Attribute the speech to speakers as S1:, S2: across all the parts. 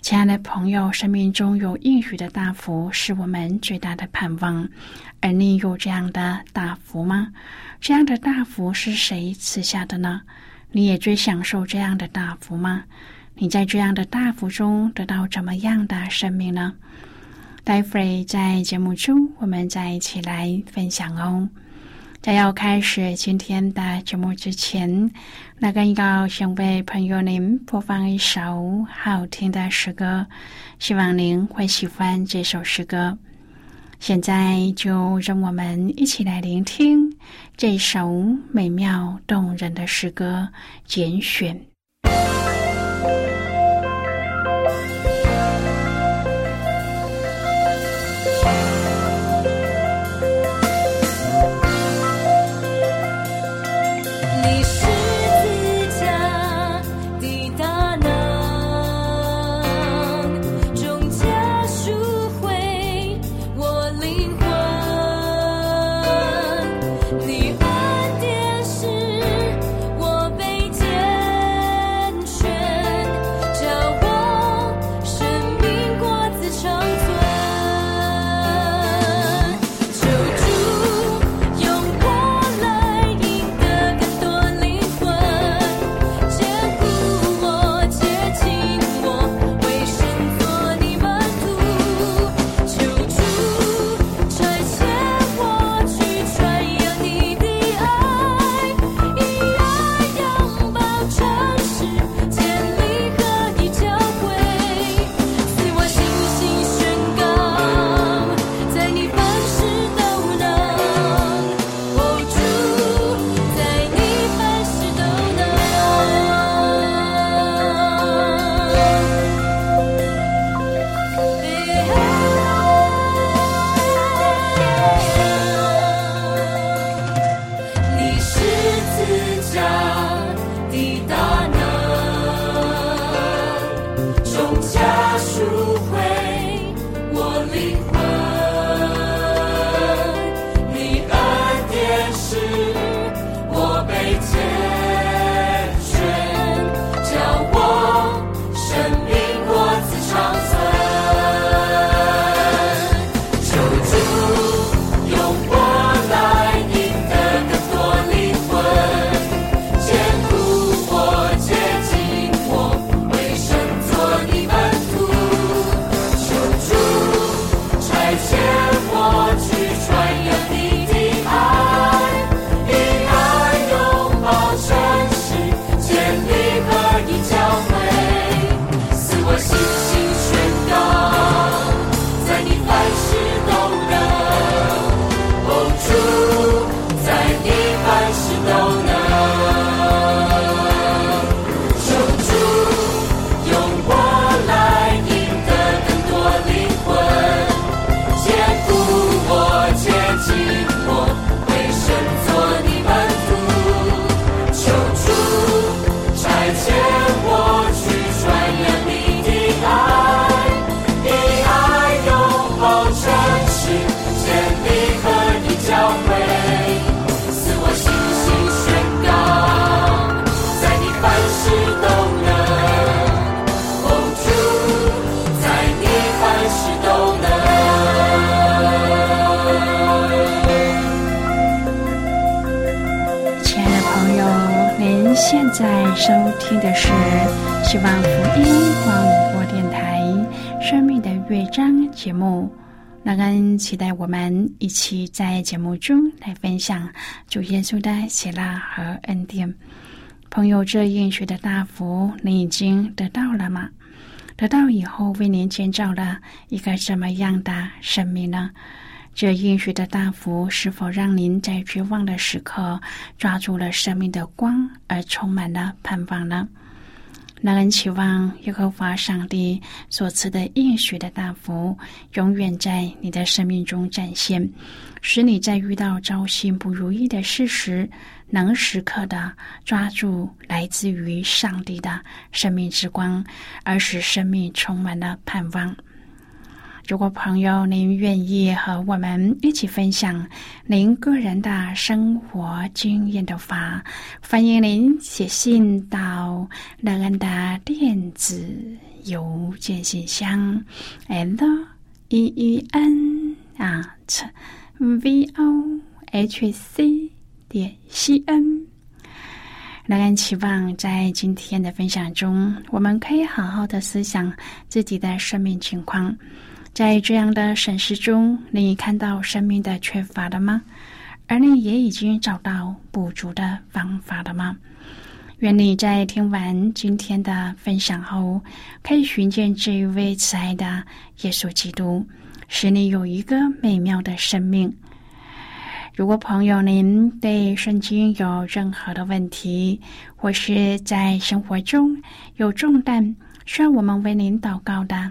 S1: 亲爱的朋友，生命中有应许的大福是我们最大的盼望，而你有这样的大福吗？这样的大福是谁赐下的呢？你也最享受这样的大福吗？你在这样的大福中得到怎么样的生命呢？待会儿在节目中，我们再一起来分享哦。在要开始今天的节目之前，那更要想为朋友您播放一首好听的诗歌，希望您会喜欢这首诗歌。现在就让我们一起来聆听这首美妙动人的诗歌简选。be. 听的是希望福音广播电台《生命的乐章》节目。那跟期待我们一起在节目中来分享主耶稣的喜乐和恩典。朋友，这应许的大福，你已经得到了吗？得到以后，为您建造了一个什么样的生命呢？这应许的大福是否让您在绝望的时刻抓住了生命的光，而充满了盼望呢？让人期望耶和华上帝所赐的应许的大福，永远在你的生命中展现，使你在遇到糟心不如意的事时，能时刻的抓住来自于上帝的生命之光，而使生命充满了盼望。如果朋友您愿意和我们一起分享您个人的生活经验的话，欢迎您写信到乐恩的电子邮件信箱，l e e n at v o h c 点 c n。乐恩期望在今天的分享中，我们可以好好的思想自己的生命情况。在这样的审视中，你看到生命的缺乏了吗？而你也已经找到补足的方法了吗？愿你在听完今天的分享后，可以寻见这一位慈爱的耶稣基督，使你有一个美妙的生命。如果朋友您对圣经有任何的问题，或是在生活中有重担需要我们为您祷告的，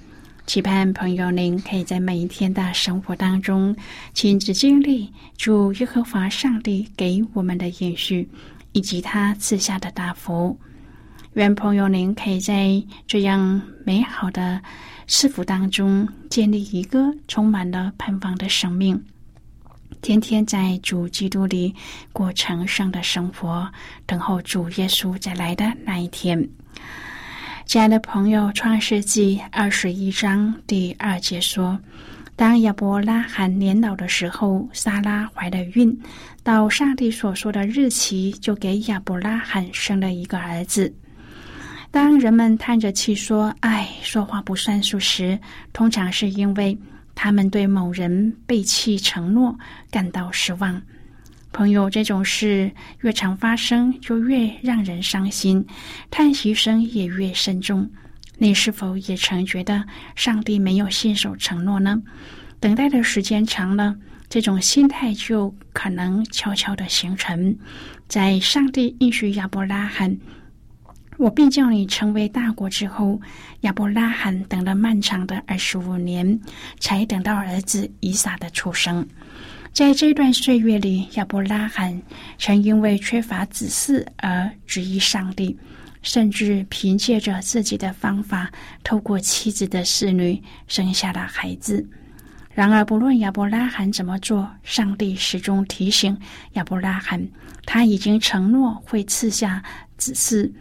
S1: 期盼朋友您可以在每一天的生活当中亲自经历主耶和华上帝给我们的应许，以及他赐下的大福。愿朋友您可以在这样美好的赐福当中建立一个充满了盼望的生命，天天在主基督里过成圣的生活，等候主耶稣再来的那一天。亲爱的朋友，《创世纪》二十一章第二节说：“当亚伯拉罕年老的时候，撒拉怀了孕，到上帝所说的日期，就给亚伯拉罕生了一个儿子。”当人们叹着气说“唉，说话不算数”时，通常是因为他们对某人背弃承诺感到失望。朋友，这种事越常发生，就越让人伤心，叹息声也越深重。你是否也曾觉得上帝没有信守承诺呢？等待的时间长了，这种心态就可能悄悄的形成。在上帝应许亚伯拉罕：“我必叫你成为大国”之后，亚伯拉罕等了漫长的二十五年，才等到儿子以撒的出生。在这段岁月里，亚伯拉罕曾因为缺乏子嗣而质疑上帝，甚至凭借着自己的方法，透过妻子的侍女生下了孩子。然而，不论亚伯拉罕怎么做，上帝始终提醒亚伯拉罕，他已经承诺会赐下子嗣。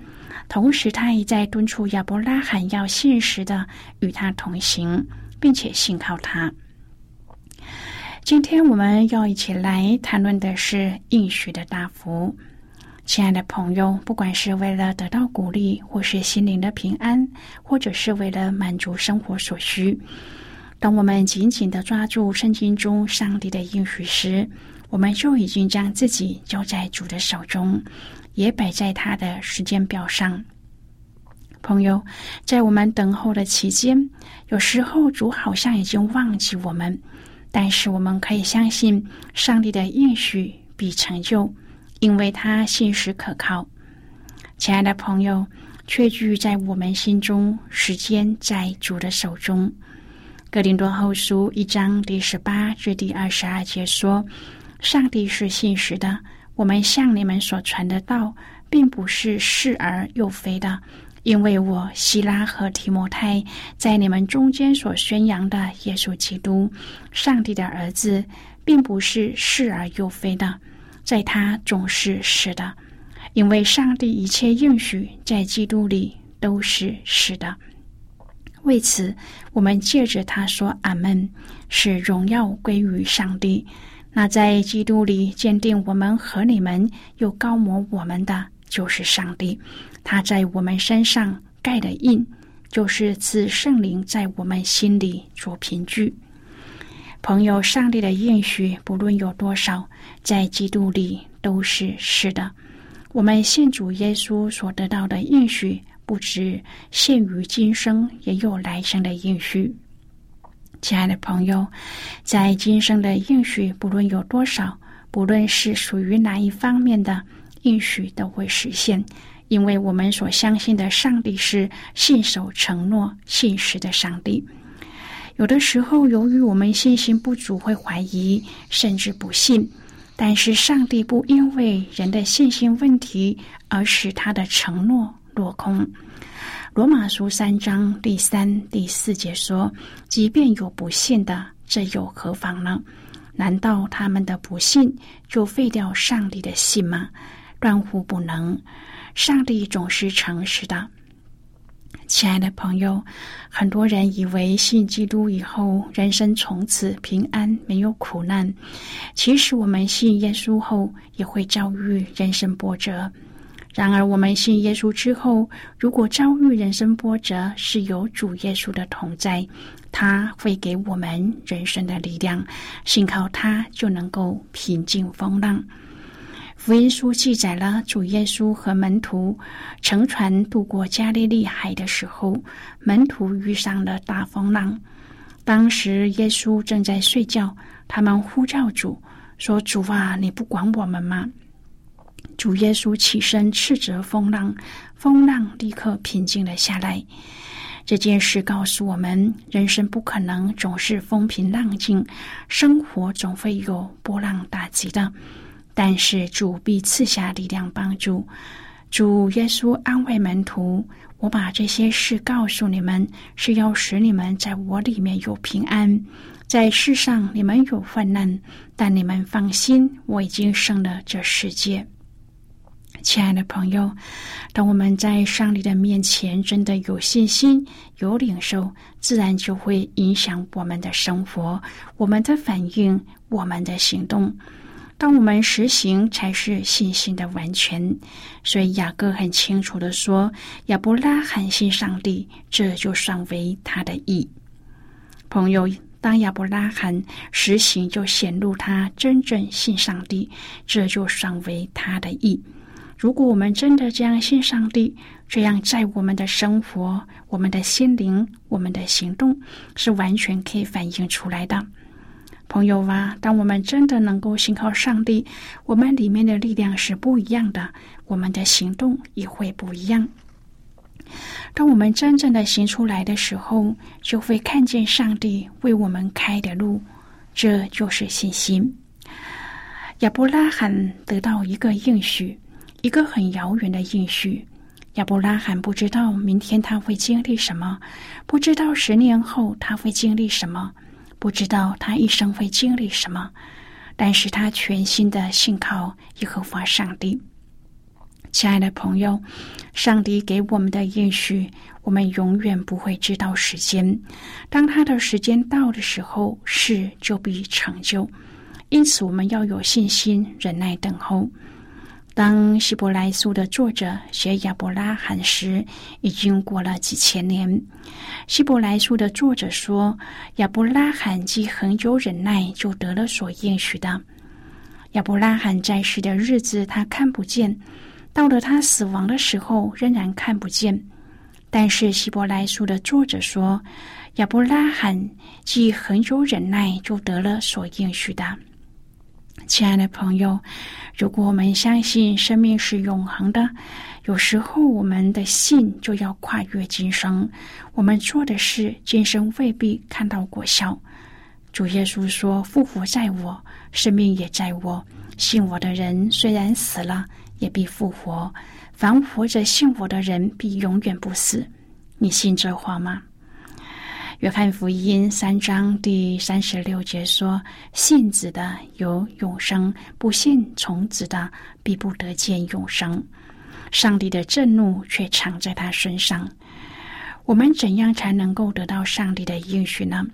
S1: 同时，他也在敦促亚伯拉罕要信实的与他同行，并且信靠他。今天我们要一起来谈论的是应许的大福。亲爱的朋友，不管是为了得到鼓励，或是心灵的平安，或者是为了满足生活所需，当我们紧紧的抓住圣经中上帝的应许时，我们就已经将自己交在主的手中，也摆在他的时间表上。朋友，在我们等候的期间，有时候主好像已经忘记我们。但是我们可以相信上帝的应许必成就，因为他信实可靠。亲爱的朋友，确据在我们心中，时间在主的手中。格林多后书一章第十八至第二十二节说：“上帝是信实的，我们向你们所传的道，并不是是而又非的，因为我希拉和提摩太在你们中间所宣扬的耶稣基督，上帝的儿子，并不是是而又非的，在他总是是的，因为上帝一切应许在基督里都是是的。为此，我们借着他说“阿门”，使荣耀归于上帝。那在基督里坚定我们和你们，又高摩我们的，就是上帝。他在我们身上盖的印，就是此圣灵在我们心里做凭据。朋友，上帝的应许不论有多少，在基督里都是是的。我们信主耶稣所得到的应许。不止限于今生，也有来生的应许。亲爱的朋友，在今生的应许，不论有多少，不论是属于哪一方面的应许，都会实现。因为我们所相信的上帝是信守承诺、信实的上帝。有的时候，由于我们信心不足，会怀疑甚至不信。但是，上帝不因为人的信心问题而使他的承诺。落空。罗马书三章第三、第四节说：“即便有不信的，这又何妨呢？难道他们的不信就废掉上帝的信吗？断乎不能。上帝总是诚实的。”亲爱的朋友，很多人以为信基督以后，人生从此平安，没有苦难。其实，我们信耶稣后，也会遭遇人生波折。然而，我们信耶稣之后，如果遭遇人生波折，是有主耶稣的同在，他会给我们人生的力量，信靠他就能够平静风浪。福音书记载了主耶稣和门徒乘船渡过加利利海的时候，门徒遇上了大风浪。当时耶稣正在睡觉，他们呼叫主说：“主啊，你不管我们吗？”主耶稣起身斥责风浪，风浪立刻平静了下来。这件事告诉我们：人生不可能总是风平浪静，生活总会有波浪打击的。但是主必赐下力量帮助。主耶稣安慰门徒：“我把这些事告诉你们，是要使你们在我里面有平安。在世上你们有患难，但你们放心，我已经胜了这世界。”亲爱的朋友，当我们在上帝的面前真的有信心、有领受，自然就会影响我们的生活、我们的反应、我们的行动。当我们实行，才是信心的完全。所以雅各很清楚的说：“亚伯拉罕信上帝，这就算为他的义。”朋友，当亚伯拉罕实行，就显露他真正信上帝，这就算为他的义。如果我们真的这样信上帝，这样在我们的生活、我们的心灵、我们的行动，是完全可以反映出来的。朋友啊，当我们真的能够信靠上帝，我们里面的力量是不一样的，我们的行动也会不一样。当我们真正的行出来的时候，就会看见上帝为我们开的路，这就是信心。亚伯拉罕得到一个应许。一个很遥远的应许，亚伯拉罕不知道明天他会经历什么，不知道十年后他会经历什么，不知道他一生会经历什么，但是他全心的信靠耶和华上帝。亲爱的朋友，上帝给我们的应许，我们永远不会知道时间。当他的时间到的时候，事就必成就。因此，我们要有信心，忍耐等候。当希伯来书的作者写亚伯拉罕时，已经过了几千年。希伯来书的作者说：“亚伯拉罕既很久忍耐，就得了所应许的。”亚伯拉罕在世的日子，他看不见；到了他死亡的时候，仍然看不见。但是希伯来书的作者说：“亚伯拉罕既很久忍耐，就得了所应许的。”亲爱的朋友，如果我们相信生命是永恒的，有时候我们的信就要跨越今生。我们做的事，今生未必看到果效。主耶稣说：“复活在我，生命也在我。信我的人，虽然死了，也必复活。凡活着信我的人，必永远不死。你信这话吗？约翰福音三章第三十六节说：“信子的有永生，不信从子的必不得见永生。”上帝的震怒却藏在他身上。我们怎样才能够得到上帝的应许呢？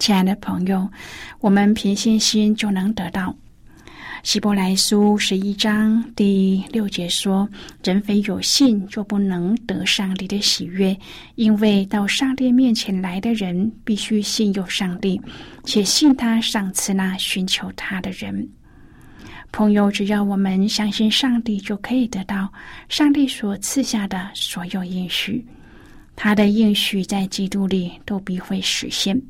S1: 亲爱的朋友，我们凭信心就能得到。希伯来书十一章第六节说：“人非有信，就不能得上帝的喜悦。因为到上帝面前来的人，必须信有上帝，且信他赏赐那寻求他的人。”朋友，只要我们相信上帝，就可以得到上帝所赐下的所有应许。他的应许在基督里都必会实现。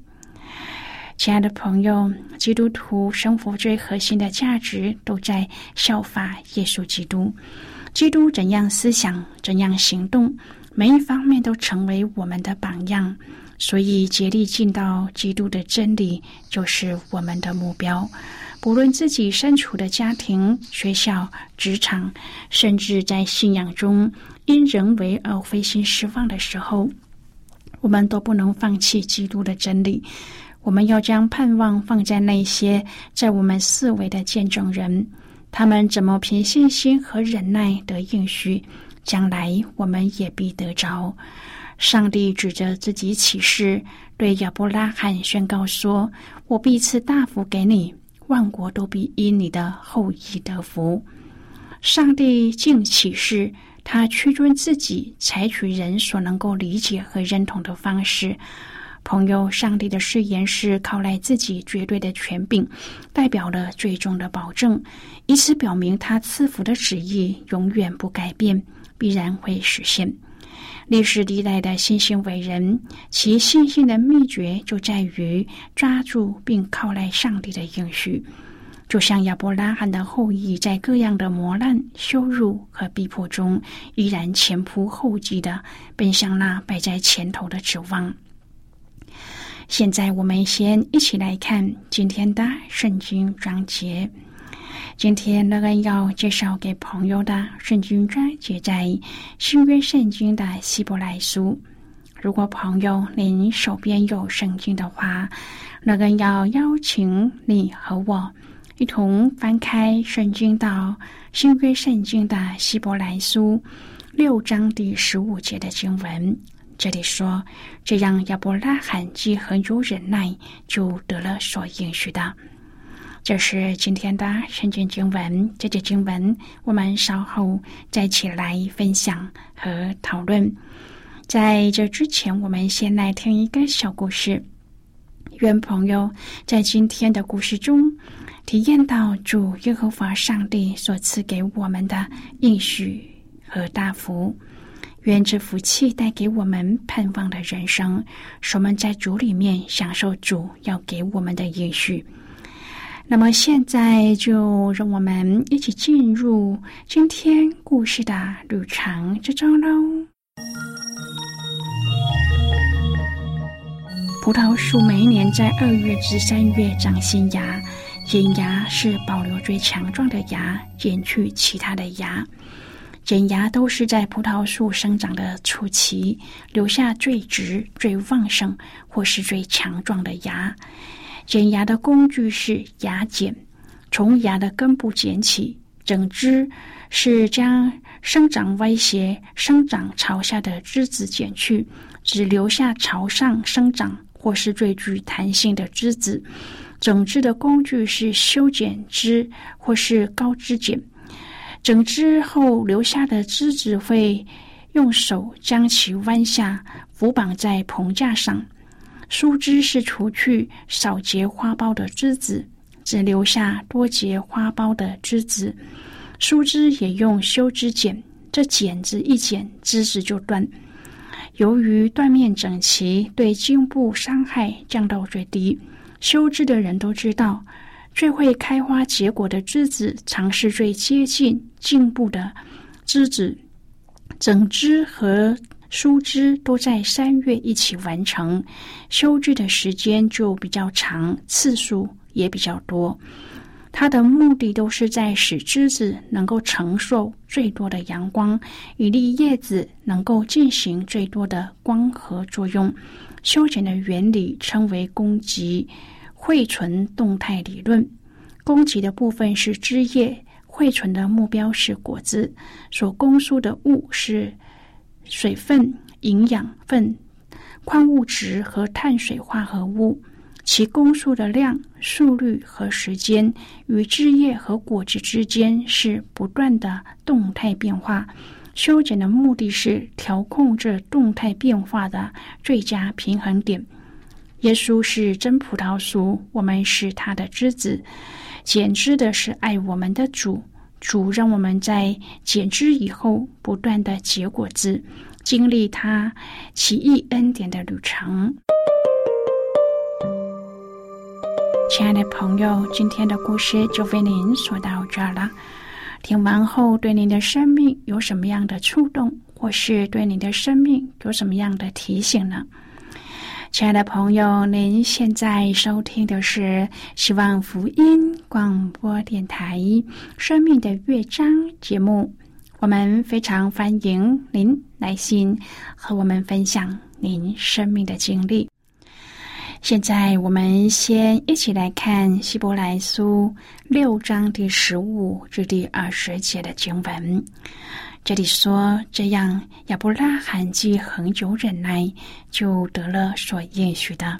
S1: 亲爱的朋友，基督徒生活最核心的价值都在效法耶稣基督。基督怎样思想，怎样行动，每一方面都成为我们的榜样。所以，竭力尽到基督的真理，就是我们的目标。不论自己身处的家庭、学校、职场，甚至在信仰中因人为而灰心失望的时候，我们都不能放弃基督的真理。我们要将盼望放在那些在我们四围的见证人，他们怎么凭信心和忍耐得应许，将来我们也必得着。上帝指着自己起誓，对亚伯拉罕宣告说：“我必赐大福给你，万国都必因你的后裔得福。”上帝竟起誓，他屈尊自己，采取人所能够理解和认同的方式。朋友，上帝的誓言是靠赖自己绝对的权柄，代表了最终的保证，以此表明他赐福的旨意永远不改变，必然会实现。历史历代的新兴伟人，其信心的秘诀就在于抓住并靠赖上帝的应许，就像亚伯拉罕的后裔，在各样的磨难、羞辱和逼迫中，依然前仆后继的奔向那摆在前头的指望。现在我们先一起来看今天的圣经章节。今天乐恩要介绍给朋友的圣经章节在新约圣经的希伯来书。如果朋友您手边有圣经的话，乐恩要邀请你和我一同翻开圣经到新约圣经的希伯来书六章第十五节的经文。这里说，这样亚伯拉罕既很有忍耐，就得了所应许的。这是今天的圣经经文。这节经文我们稍后再起来分享和讨论。在这之前，我们先来听一个小故事。愿朋友在今天的故事中体验到主耶和华上帝所赐给我们的应许和大福。愿这福气带给我们盼望的人生，使我们在主里面享受主要给我们的延续。那么现在就让我们一起进入今天故事的旅程之中喽。葡萄树每一年在二月至三月长新芽，剪芽是保留最强壮的芽，剪去其他的芽。剪芽都是在葡萄树生长的初期，留下最直、最旺盛或是最强壮的芽。剪芽的工具是牙剪，从芽的根部剪起，整枝是将生长歪斜、生长朝下的枝子剪去，只留下朝上生长或是最具弹性的枝子。整枝的工具是修剪枝或是高枝剪。整枝后留下的枝子会用手将其弯下，扶绑在棚架上。疏枝是除去少结花苞的枝子，只留下多结花苞的枝子。疏枝也用修枝剪，这剪子一剪，枝子就断。由于断面整齐，对茎部伤害降到最低。修枝的人都知道。最会开花结果的枝子，常是最接近茎部的枝子。整枝和疏枝都在三月一起完成，修枝的时间就比较长，次数也比较多。它的目的都是在使枝子能够承受最多的阳光，一粒叶子能够进行最多的光合作用。修剪的原理称为供给汇存动态理论。供给的部分是枝叶，汇存的目标是果子。所供输的物是水分、营养分。矿物质和碳水化合物，其供数的量、速率和时间与枝叶和果子之间是不断的动态变化。修剪的目的是调控这动态变化的最佳平衡点。耶稣是真葡萄树，我们是他的枝子。剪枝的是爱我们的主，主让我们在剪枝以后不断的结果子。经历他奇异恩典的旅程，亲爱的朋友，今天的故事就为您说到这儿了。听完后，对您的生命有什么样的触动，或是对您的生命有什么样的提醒呢？亲爱的朋友，您现在收听的是希望福音广播电台《生命的乐章》节目。我们非常欢迎您来信和我们分享您生命的经历。现在，我们先一起来看《希伯来书》六章第十五至第二十节的经文。这里说：“这样，亚伯拉罕既恒久忍耐，就得了所应许的。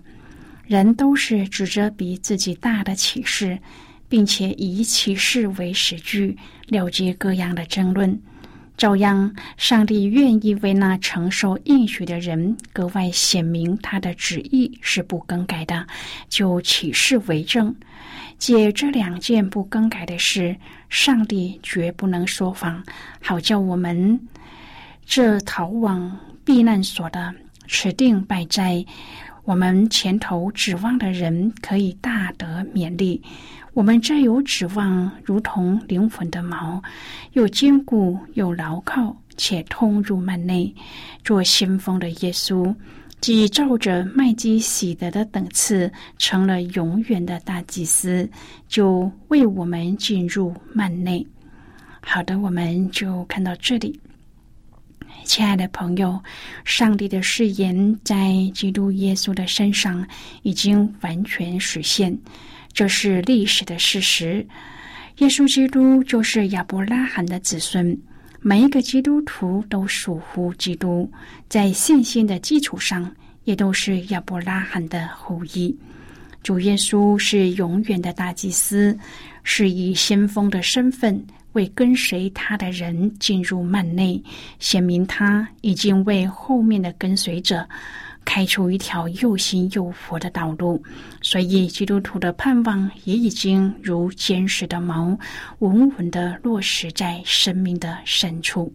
S1: 人都是指着比自己大的启示。”并且以启示为实据，了结各样的争论。照样，上帝愿意为那承受应许的人格外显明他的旨意是不更改的，就启示为证。借这两件不更改的事，上帝绝不能说谎，好叫我们这逃往避难所的、持定败在我们前头指望的人，可以大得勉励。我们这有指望，如同灵魂的锚，又坚固又牢靠，且通入幔内。做先锋的耶稣，既照着麦基喜德的等次，成了永远的大祭司，就为我们进入幔内。好的，我们就看到这里。亲爱的朋友，上帝的誓言在基督耶稣的身上已经完全实现。这是历史的事实。耶稣基督就是亚伯拉罕的子孙，每一个基督徒都属乎基督，在信心的基础上，也都是亚伯拉罕的后裔。主耶稣是永远的大祭司，是以先锋的身份为跟随他的人进入幔内，显明他已经为后面的跟随者。开出一条又新又活的道路，所以基督徒的盼望也已经如坚实的锚，稳稳的落实在生命的深处。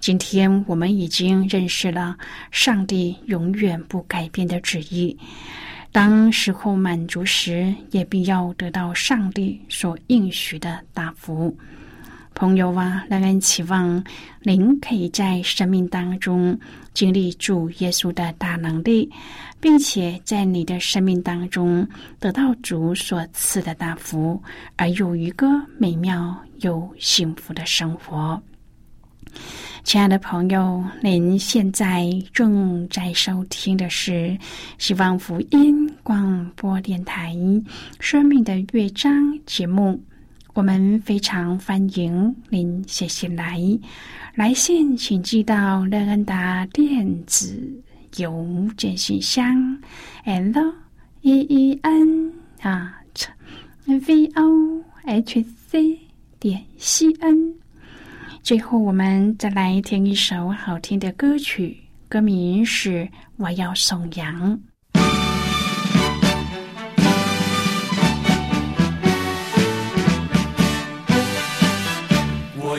S1: 今天我们已经认识了上帝永远不改变的旨意，当时候满足时，也必要得到上帝所应许的答复。朋友啊，让人期望您可以在生命当中经历主耶稣的大能力，并且在你的生命当中得到主所赐的大福，而有一个美妙又幸福的生活。亲爱的朋友，您现在正在收听的是希望福音广播电台《生命的乐章》节目。我们非常欢迎您写信来，来信请寄到乐恩达电子邮件信箱，l e e n 啊 v o h c 点 c n。最后，我们再来听一首好听的歌曲，歌名是《我要颂扬》。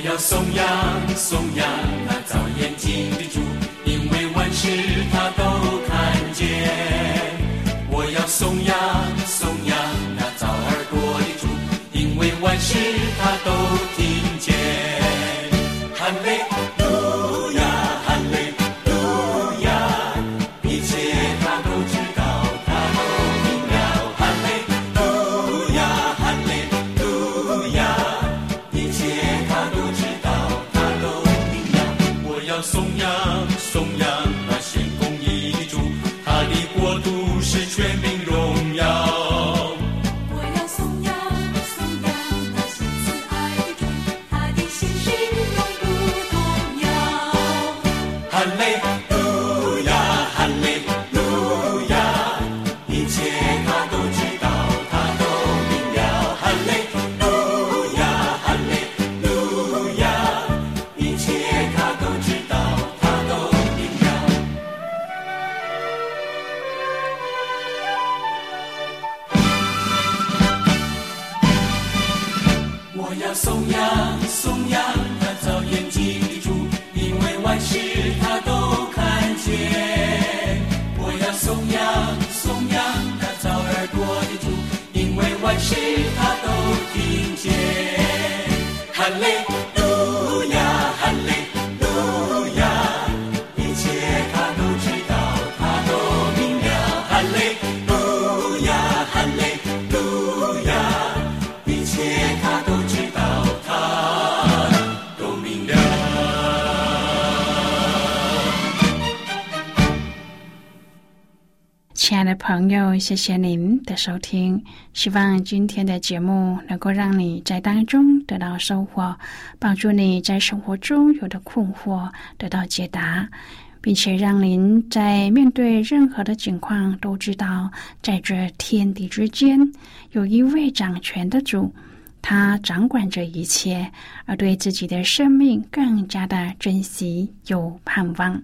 S2: 要颂扬颂扬那造眼睛的主，因为万事他都看见。我要颂扬颂扬那造耳朵的主，因为万事他都听见。哈利。
S1: 朋友，谢谢您的收听。希望今天的节目能够让你在当中得到收获，帮助你在生活中有的困惑得到解答，并且让您在面对任何的情况都知道，在这天地之间有一位掌权的主，他掌管着一切，而对自己的生命更加的珍惜有盼望。